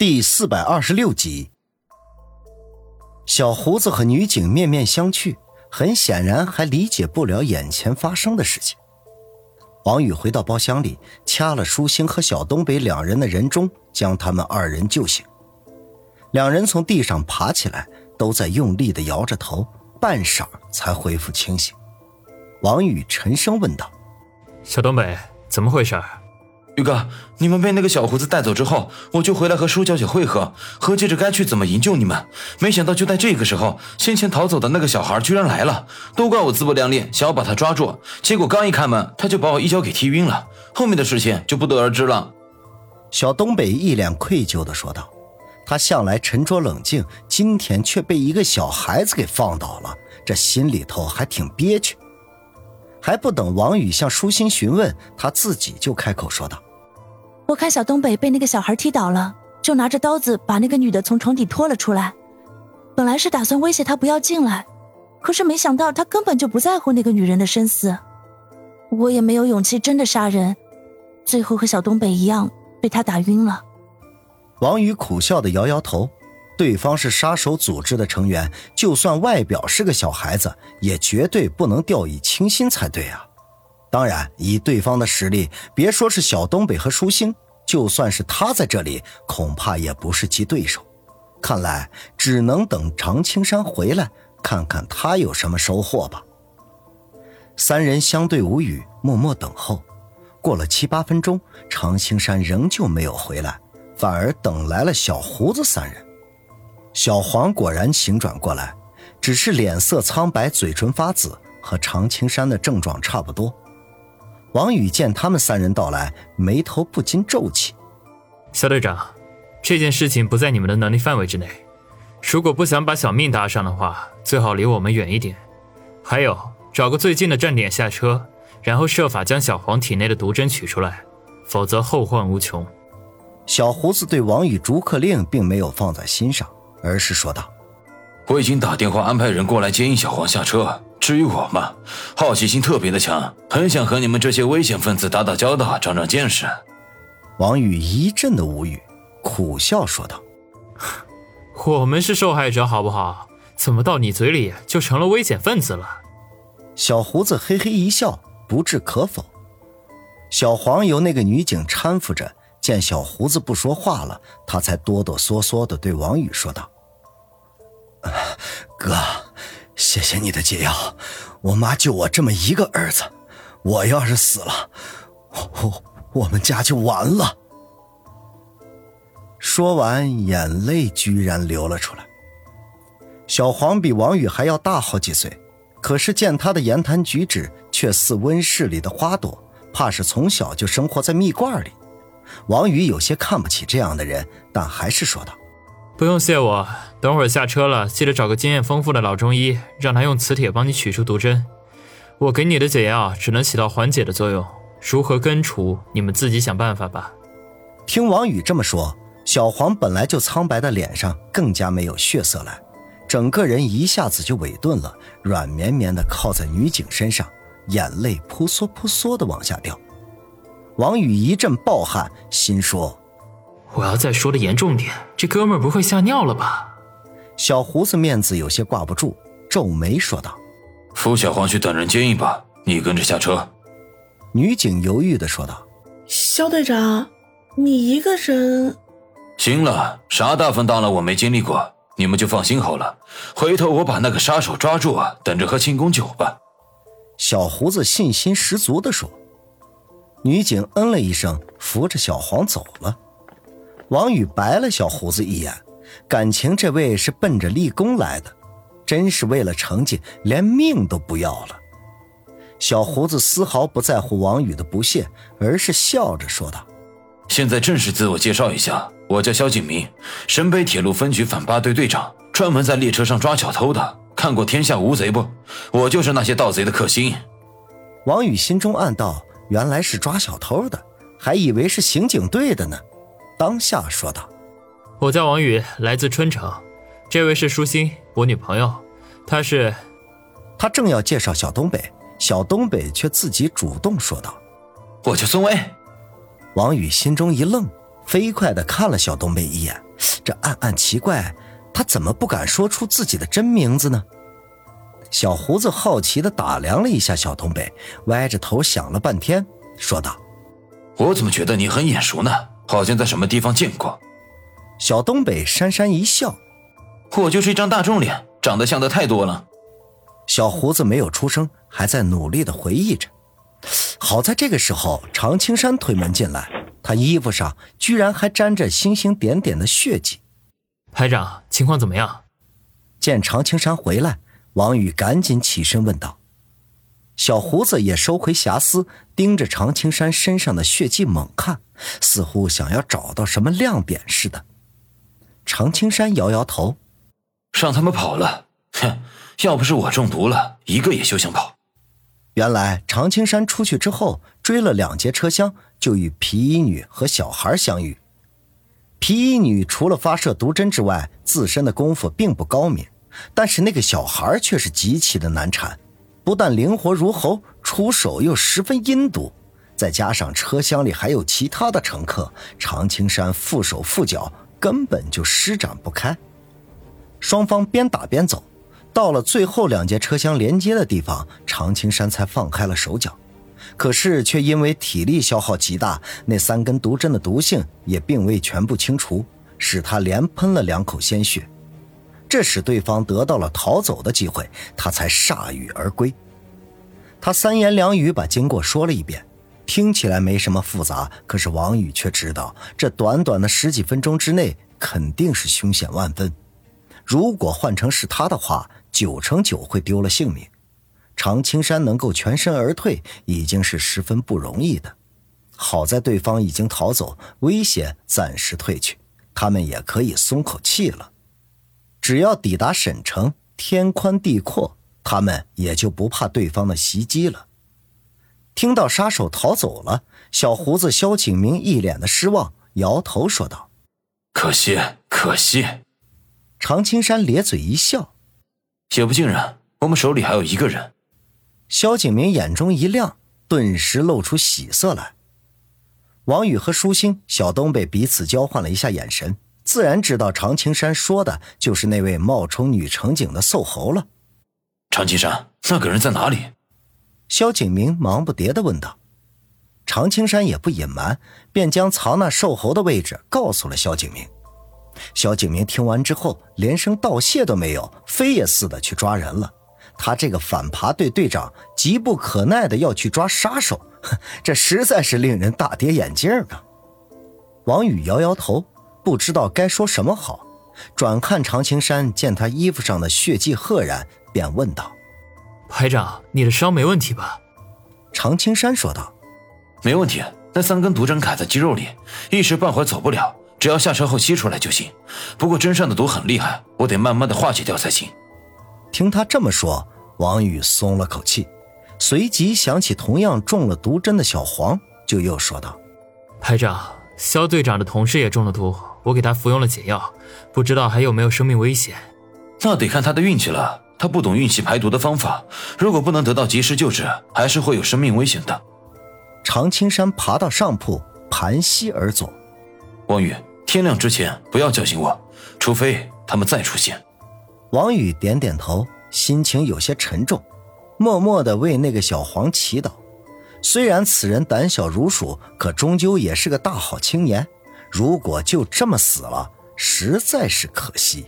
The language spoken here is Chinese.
第四百二十六集，小胡子和女警面面相觑，很显然还理解不了眼前发生的事情。王宇回到包厢里，掐了舒心和小东北两人的人中，将他们二人救醒。两人从地上爬起来，都在用力的摇着头，半晌才恢复清醒。王宇沉声问道：“小东北，怎么回事？”宇哥，你们被那个小胡子带走之后，我就回来和舒小姐会合，合计着该去怎么营救你们。没想到就在这个时候，先前逃走的那个小孩居然来了，都怪我自不量力，想要把他抓住，结果刚一开门，他就把我一脚给踢晕了。后面的事情就不得而知了。小东北一脸愧疚地说道：“他向来沉着冷静，今天却被一个小孩子给放倒了，这心里头还挺憋屈。”还不等王宇向舒心询问，他自己就开口说道：“我看小东北被那个小孩踢倒了，就拿着刀子把那个女的从床底拖了出来。本来是打算威胁她不要进来，可是没想到他根本就不在乎那个女人的生死。我也没有勇气真的杀人，最后和小东北一样被他打晕了。”王宇苦笑的摇摇头。对方是杀手组织的成员，就算外表是个小孩子，也绝对不能掉以轻心才对啊！当然，以对方的实力，别说是小东北和舒心，就算是他在这里，恐怕也不是其对手。看来只能等常青山回来，看看他有什么收获吧。三人相对无语，默默等候。过了七八分钟，常青山仍旧没有回来，反而等来了小胡子三人。小黄果然醒转过来，只是脸色苍白，嘴唇发紫，和常青山的症状差不多。王宇见他们三人到来，眉头不禁皱起。肖队长，这件事情不在你们的能力范围之内，如果不想把小命搭上的话，最好离我们远一点。还有，找个最近的站点下车，然后设法将小黄体内的毒针取出来，否则后患无穷。小胡子对王宇逐客令并没有放在心上。而是说道：“我已经打电话安排人过来接应小黄下车。至于我嘛，好奇心特别的强，很想和你们这些危险分子打打交道，长长见识。”王宇一阵的无语，苦笑说道：“我们是受害者，好不好？怎么到你嘴里就成了危险分子了？”小胡子嘿嘿一笑，不置可否。小黄由那个女警搀扶着。见小胡子不说话了，他才哆哆嗦嗦地对王宇说道：“哥，谢谢你的解药，我妈就我这么一个儿子，我要是死了，我我们家就完了。”说完，眼泪居然流了出来。小黄比王宇还要大好几岁，可是见他的言谈举止却似温室里的花朵，怕是从小就生活在蜜罐里。王宇有些看不起这样的人，但还是说道：“不用谢我，等会儿下车了，记得找个经验丰富的老中医，让他用磁铁帮你取出毒针。我给你的解药只能起到缓解的作用，如何根除，你们自己想办法吧。”听王宇这么说，小黄本来就苍白的脸上更加没有血色来，整个人一下子就萎顿了，软绵绵的靠在女警身上，眼泪扑簌扑簌的往下掉。王宇一阵暴汗，心说：“我要再说的严重点，这哥们儿不会吓尿了吧？”小胡子面子有些挂不住，皱眉说道：“扶小黄去等人接应吧，你跟着下车。”女警犹豫的说道：“肖队长，你一个人……行了，啥大风大浪我没经历过，你们就放心好了。回头我把那个杀手抓住，等着喝庆功酒吧。”小胡子信心十足的说。女警嗯了一声，扶着小黄走了。王宇白了小胡子一眼，感情这位是奔着立功来的，真是为了成绩连命都不要了。小胡子丝毫不在乎王宇的不屑，而是笑着说道：“现在正式自我介绍一下，我叫肖景明，沈北铁路分局反扒队队长，专门在列车上抓小偷的。看过《天下无贼》不？我就是那些盗贼的克星。”王宇心中暗道。原来是抓小偷的，还以为是刑警队的呢。当下说道：“我叫王宇，来自春城。这位是舒心，我女朋友。她是……”他正要介绍小东北，小东北却自己主动说道：“我叫孙威。”王宇心中一愣，飞快地看了小东北一眼，这暗暗奇怪，他怎么不敢说出自己的真名字呢？小胡子好奇地打量了一下小东北，歪着头想了半天，说道：“我怎么觉得你很眼熟呢？好像在什么地方见过。”小东北讪讪一笑：“我就是一张大众脸，长得像的太多了。”小胡子没有出声，还在努力地回忆着。好在这个时候，常青山推门进来，他衣服上居然还沾着星星点点的血迹。排长，情况怎么样？见常青山回来。王宇赶紧起身问道：“小胡子也收回遐思，盯着常青山身上的血迹猛看，似乎想要找到什么亮点似的。”常青山摇摇头：“让他们跑了，哼！要不是我中毒了，一个也休想跑。”原来常青山出去之后，追了两节车厢，就与皮衣女和小孩相遇。皮衣女除了发射毒针之外，自身的功夫并不高明。但是那个小孩却是极其的难缠，不但灵活如猴，出手又十分阴毒，再加上车厢里还有其他的乘客，常青山缚手缚脚，根本就施展不开。双方边打边走，到了最后两节车厢连接的地方，常青山才放开了手脚，可是却因为体力消耗极大，那三根毒针的毒性也并未全部清除，使他连喷了两口鲜血。这使对方得到了逃走的机会，他才铩羽而归。他三言两语把经过说了一遍，听起来没什么复杂，可是王宇却知道，这短短的十几分钟之内肯定是凶险万分。如果换成是他的话，九成九会丢了性命。常青山能够全身而退，已经是十分不容易的。好在对方已经逃走，危险暂时退去，他们也可以松口气了。只要抵达沈城，天宽地阔，他们也就不怕对方的袭击了。听到杀手逃走了，小胡子萧景明一脸的失望，摇头说道：“可惜，可惜。”常青山咧嘴一笑：“也不尽然，我们手里还有一个人。”萧景明眼中一亮，顿时露出喜色来。王宇和舒心、小东北彼此交换了一下眼神。自然知道常青山说的就是那位冒充女乘警的瘦猴了。常青山，那个人在哪里？萧景明忙不迭地问道。常青山也不隐瞒，便将藏那瘦猴的位置告诉了萧景明。萧景明听完之后，连声道谢都没有，飞也似的去抓人了。他这个反扒队队长急不可耐的要去抓杀手，这实在是令人大跌眼镜啊！王宇摇摇头。不知道该说什么好，转看常青山，见他衣服上的血迹赫然，便问道：“排长，你的伤没问题吧？”常青山说道：“没问题，那三根毒针卡在肌肉里，一时半会走不了，只要下车后吸出来就行。不过针上的毒很厉害，我得慢慢的化解掉才行。”听他这么说，王宇松了口气，随即想起同样中了毒针的小黄，就又说道：“排长，肖队长的同事也中了毒。”我给他服用了解药，不知道还有没有生命危险。那得看他的运气了。他不懂运气排毒的方法，如果不能得到及时救治，还是会有生命危险的。常青山爬到上铺，盘膝而坐。王宇，天亮之前不要叫醒我，除非他们再出现。王宇点点头，心情有些沉重，默默的为那个小黄祈祷。虽然此人胆小如鼠，可终究也是个大好青年。如果就这么死了，实在是可惜。